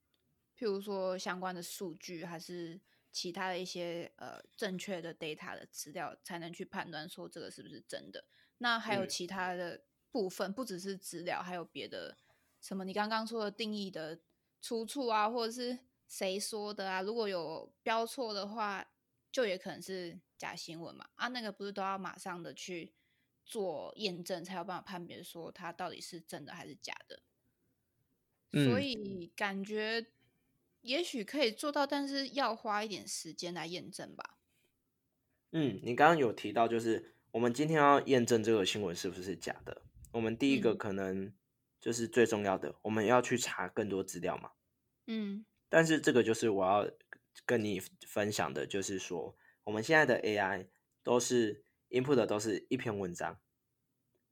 Speaker 2: 譬如说相关的数据，还是其他的一些呃正确的 data 的资料，才能去判断说这个是不是真的。那还有其他的部分，不只是资料，还有别的什么？你刚刚说的定义的出处啊，或者是谁说的啊？如果有标错的话，就也可能是假新闻嘛？啊，那个不是都要马上的去？做验证才有办法判别说它到底是真的还是假的，所以感觉也许可以做到，但是要花一点时间来验证吧。
Speaker 1: 嗯，你刚刚有提到，就是我们今天要验证这个新闻是不是假的，我们第一个可能就是最重要的，我们要去查更多资料嘛。
Speaker 2: 嗯，
Speaker 1: 但是这个就是我要跟你分享的，就是说我们现在的 AI 都是。input 的都是一篇文章，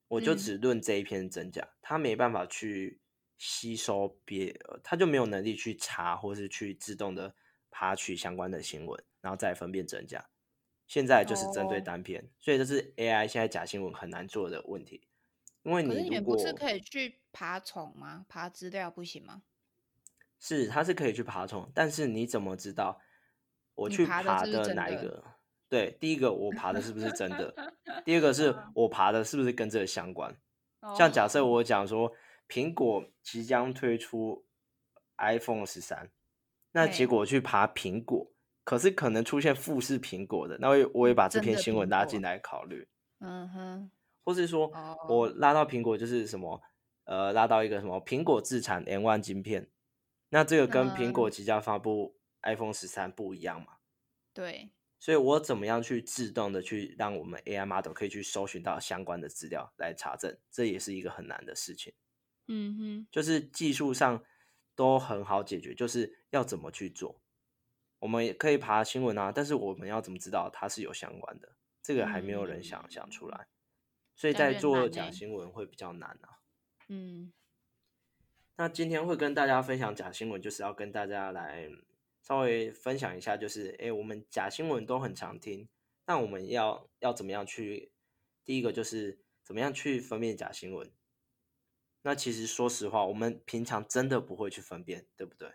Speaker 1: 我就只论这一篇真假，他没办法去吸收别，他就没有能力去查或是去自动的爬取相关的新闻，然后再分辨真假。现在就是针对单篇，所以这是 AI 现在假新闻很难做的问题。因为你如果
Speaker 2: 不是可以去爬虫吗？爬资料不行吗？
Speaker 1: 是，它是可以去爬虫，但是你怎么知道我去爬的哪一个？对，第一个我爬的是不是真的？*laughs* 第二个是我爬的是不是跟这个相关？像假设我讲说苹果即将推出 iPhone 十三，那结果去爬苹果，可是可能出现富士苹果的，那我我也把这篇新闻拉进来考虑。
Speaker 2: 嗯哼，
Speaker 1: 或是说我拉到苹果就是什么呃，拉到一个什么苹果自产 M One 晶片，那这个跟苹果即将发布 iPhone 十三不一样嘛？
Speaker 2: 对。
Speaker 1: 所以我怎么样去自动的去让我们 AI model 可以去搜寻到相关的资料来查证，这也是一个很难的事情。
Speaker 2: 嗯哼，
Speaker 1: 就是技术上都很好解决，就是要怎么去做。我们也可以爬新闻啊，但是我们要怎么知道它是有相关的？这个还没有人想想出来，所以在做假新闻会比较难啊。
Speaker 2: 嗯，
Speaker 1: 那今天会跟大家分享假新闻，就是要跟大家来。稍微分享一下，就是哎，我们假新闻都很常听，那我们要要怎么样去？第一个就是怎怎么样去分辨假新闻？那其实说实话，我们平常真的不会去分辨，对不对？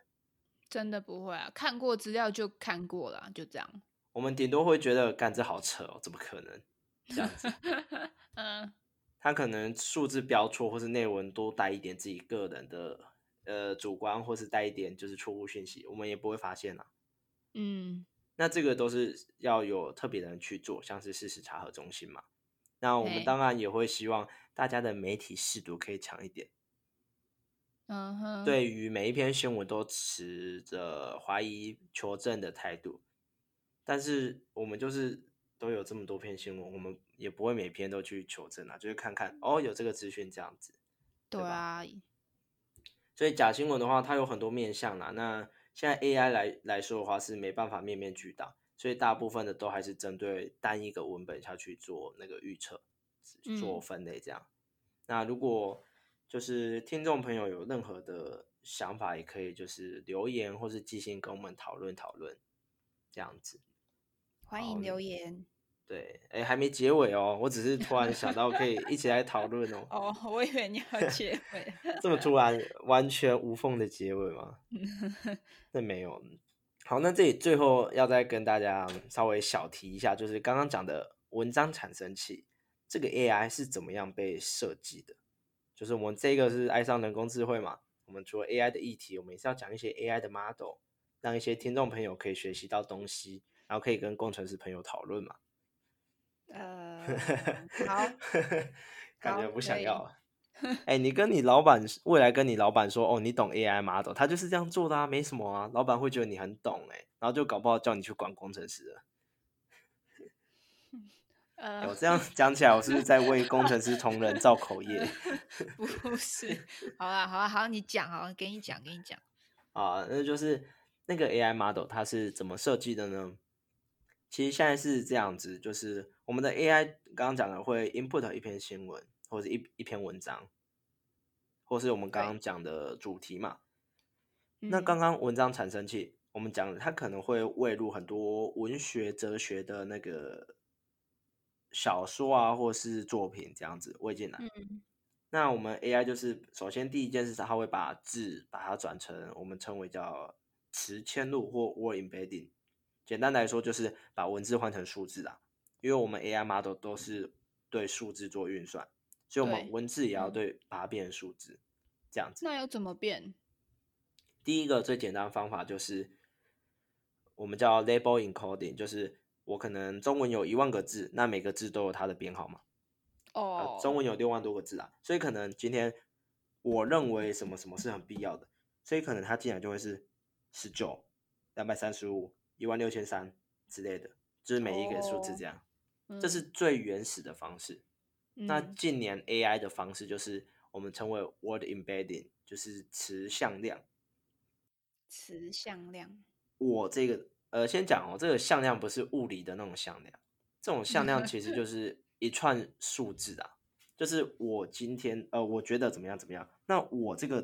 Speaker 2: 真的不会啊，看过资料就看过了，就这样。
Speaker 1: 我们顶多会觉得，干这好扯哦，怎么可能这样子？*laughs* 嗯，他可能数字标错，或是内文多带一点自己个人的呃主观，或是带一点就是错误讯息，我们也不会发现啊。嗯，那这个都是要有特别的人去做，像是事实查核中心嘛。那我们当然也会希望大家的媒体视读可以强一点。嗯哼，对于每一篇新闻都持着怀疑求证的态度，但是我们就是都有这么多篇新闻，我们也不会每篇都去求证啊，就是看看哦有这个资讯这样子，
Speaker 2: 对啊。
Speaker 1: 所以假新闻的话，它有很多面向啦。那现在 AI 来来说的话，是没办法面面俱到。所以大部分的都还是针对单一个文本下去做那个预测，做分类这样。那如果就是听众朋友有任何的想法，也可以就是留言或是寄信跟我们讨论讨论，这样子。
Speaker 2: 欢迎留言。
Speaker 1: 对，哎，还没结尾哦，我只是突然想到可以一起来讨论哦。*laughs*
Speaker 2: 哦，我以为你要结 *laughs* 尾。
Speaker 1: 这么突然，完全无缝的结尾吗？*laughs* 那没有。好，那这里最后要再跟大家稍微小提一下，就是刚刚讲的文章产生器这个 AI 是怎么样被设计的？就是我们这个是爱上人工智慧嘛，我们除了 AI 的议题，我们也是要讲一些 AI 的 model，让一些听众朋友可以学习到东西，然后可以跟工程师朋友讨论嘛。
Speaker 2: 呃，好，*laughs*
Speaker 1: 感觉不想要。*laughs* 哎，你跟你老板未来跟你老板说，哦，你懂 AI model，他就是这样做的啊，没什么啊。老板会觉得你很懂，哎，然后就搞不好叫你去管工程师了。呃，我这样讲起来，我是不是在为工程师同仁造口业？*laughs* *laughs*
Speaker 2: 不是，好啦，好啦，好，你讲，好，给你讲，给你讲。
Speaker 1: 啊，那就是那个 AI model 它是怎么设计的呢？其实现在是这样子，就是我们的 AI 刚刚讲的会 input 一篇新闻。或者一一篇文章，或是我们刚刚讲的主题嘛？那刚刚文章产生器，我们讲它可能会喂入很多文学、哲学的那个小说啊，或是作品这样子喂进来。那我们 AI 就是首先第一件事，它会把字把它转成我们称为叫词嵌入或 word embedding。简单来说，就是把文字换成数字啊，因为我们 AI model 都是对数字做运算。所以，我们文字也要对把它变成数字，这样子。
Speaker 2: 那要怎么变？
Speaker 1: 第一个最简单的方法就是我们叫 label encoding，就是我可能中文有一万个字，那每个字都有它的编号嘛。哦。中文有六万多个字啊，所以可能今天我认为什么什么是很必要的，所以可能它进来就会是十九、两百三十五、一万六千三之类的，就是每一个数字这样。这是最原始的方式。那近年 AI 的方式就是我们称为 word embedding，就是词向量。
Speaker 2: 词向量。
Speaker 1: 我这个呃，先讲哦，这个向量不是物理的那种向量，这种向量其实就 *laughs* 是一串数字啊。就是我今天呃，我觉得怎么样怎么样，那我这个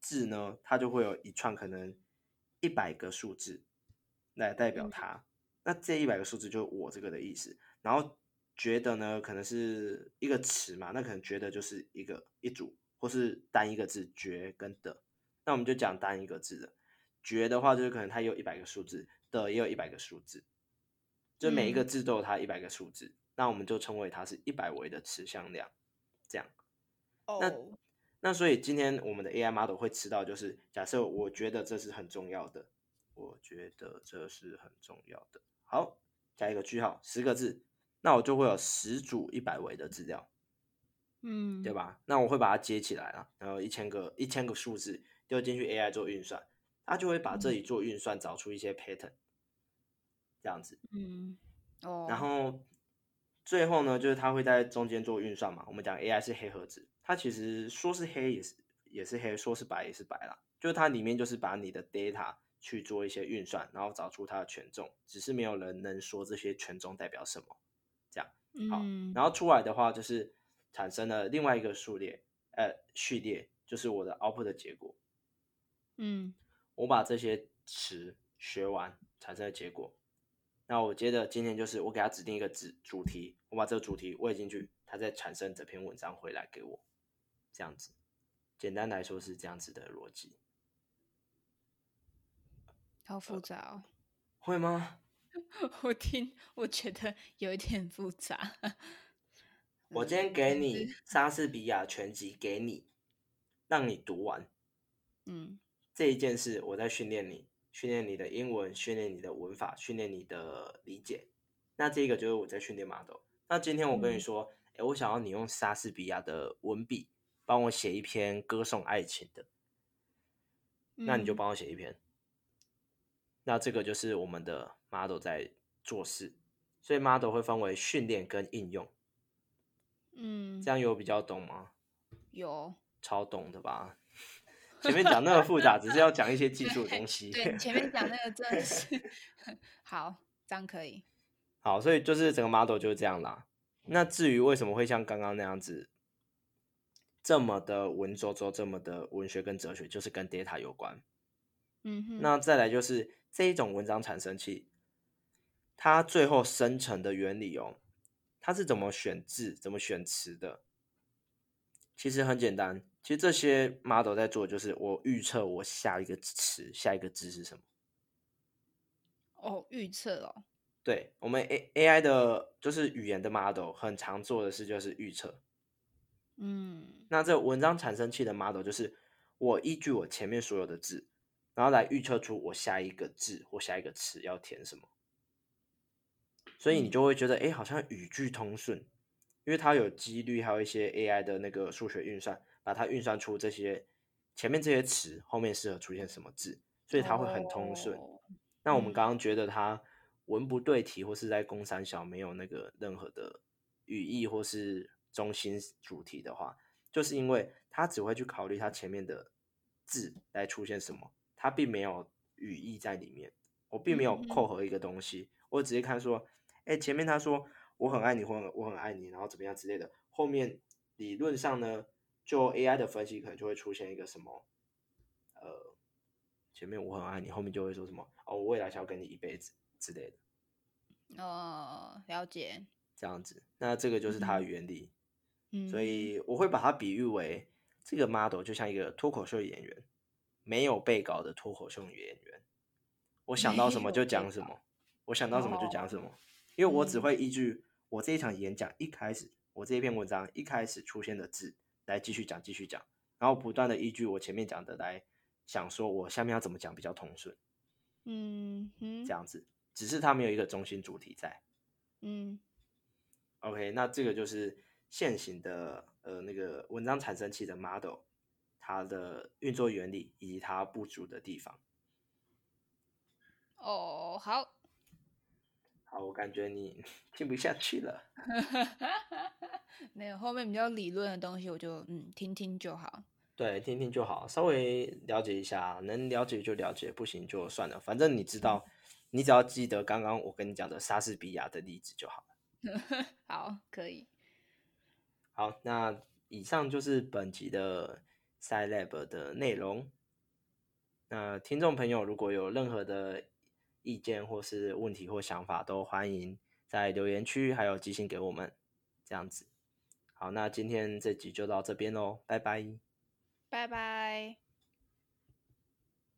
Speaker 1: 字呢，它就会有一串可能一百个数字来代表它。那这一百个数字就是我这个的意思，然后。觉得呢，可能是一个词嘛，那可能觉得就是一个一组，或是单一个字觉跟的，那我们就讲单一个字的觉的话，就是可能它有一百个数字，的也有一百个数字，就每一个字都有它一百个数字，那我们就称为它是一百维的词向量，这样。哦那那所以今天我们的 AI model 会吃到，就是假设我觉得这是很重要的，我觉得这是很重要的，好，加一个句号，十个字。那我就会有十组一百维的资料，嗯，对吧？那我会把它接起来啊，然后一千个一千个数字丢进去 AI 做运算，它就会把这里做运算，找出一些 pattern，这样子，嗯，哦，然后最后呢，就是它会在中间做运算嘛。我们讲 AI 是黑盒子，它其实说是黑也是也是黑，说是白也是白啦，就是它里面就是把你的 data 去做一些运算，然后找出它的权重，只是没有人能说这些权重代表什么。这样好，然后出来的话就是产生了另外一个数列，呃，序列就是我的 output 的结果。嗯，我把这些词学完产生的结果，那我接着今天就是我给他指定一个主主题，我把这个主题喂进去，他再产生整篇文章回来给我，这样子。简单来说是这样子的逻辑。
Speaker 2: 好复杂哦。
Speaker 1: 会吗？*laughs*
Speaker 2: 我听，我觉得有一点复杂。
Speaker 1: 我今天给你莎士比亚全集，给你，让你读完。
Speaker 2: 嗯，
Speaker 1: 这一件事我在训练你，训练你的英文，训练你的文法，训练你的理解。那这个就是我在训练 model。那今天我跟你说，哎，我想要你用莎士比亚的文笔帮我写一篇歌颂爱情的，那你就帮我写一篇。那这个就是我们的 model 在做事，所以 model 会分为训练跟应用。
Speaker 2: 嗯，
Speaker 1: 这样有比较懂吗？
Speaker 2: 有，
Speaker 1: 超懂的吧？前面讲那么复杂，只是要讲一些技术的东西。
Speaker 2: 对，前面讲那个真的是 *laughs* 好，这样可以。
Speaker 1: 好，所以就是整个 model 就是这样啦。那至于为什么会像刚刚那样子这么的文绉绉，这么的文学跟哲学，就是跟 data 有关。
Speaker 2: 嗯哼。
Speaker 1: 那再来就是这一种文章产生器，它最后生成的原理哦。它是怎么选字、怎么选词的？其实很简单。其实这些 model 在做，就是我预测我下一个词、下一个字是什么。
Speaker 2: 哦，预测哦。
Speaker 1: 对，我们 A A I 的，就是语言的 model，很常做的事就是预测。
Speaker 2: 嗯。
Speaker 1: 那这文章产生器的 model，就是我依据我前面所有的字，然后来预测出我下一个字或下一个词要填什么。所以你就会觉得，哎，好像语句通顺，因为它有几率，还有一些 AI 的那个数学运算，把它运算出这些前面这些词后面适合出现什么字，所以它会很通顺。那我们刚刚觉得它文不对题，或是在公三小没有那个任何的语义或是中心主题的话，就是因为它只会去考虑它前面的字来出现什么，它并没有语义在里面，我并没有扣合一个东西，我直接看说。哎，前面他说我很爱你，或我很爱你，然后怎么样之类的。后面理论上呢，就 AI 的分析可能就会出现一个什么，呃，前面我很爱你，后面就会说什么哦，我未来想要跟你一辈子之类
Speaker 2: 的。哦，了解。
Speaker 1: 这样子，那这个就是它的原理。
Speaker 2: 嗯。
Speaker 1: 所以我会把它比喻为这个 model 就像一个脱口秀演员，没有被稿的脱口秀演员。我想到什么就讲什么，我想到什么就讲什么。因为我只会依据我这一场演讲一开始，我这一篇文章一开始出现的字来继续讲，继续讲，然后不断的依据我前面讲的来想说，我下面要怎么讲比较通顺。
Speaker 2: 嗯哼，
Speaker 1: 这样子，只是它没有一个中心主题在。
Speaker 2: 嗯
Speaker 1: ，OK，那这个就是现行的呃那个文章产生器的 model，它的运作原理以及它不足的地方。
Speaker 2: 哦，好。
Speaker 1: 我感觉你 *laughs* 听不下去了。*laughs*
Speaker 2: 没有后面比较理论的东西，我就嗯听听就好。
Speaker 1: 对，听听就好，稍微了解一下，能了解就了解，不行就算了。反正你知道，你只要记得刚刚我跟你讲的莎士比亚的例子就好了。*laughs*
Speaker 2: 好，可以。
Speaker 1: 好，那以上就是本集的 Side Lab 的内容。那听众朋友如果有任何的，意见或是问题或想法都欢迎在留言区，还有寄信给我们，这样子。好，那今天这集就到这边喽，拜拜，
Speaker 2: 拜拜。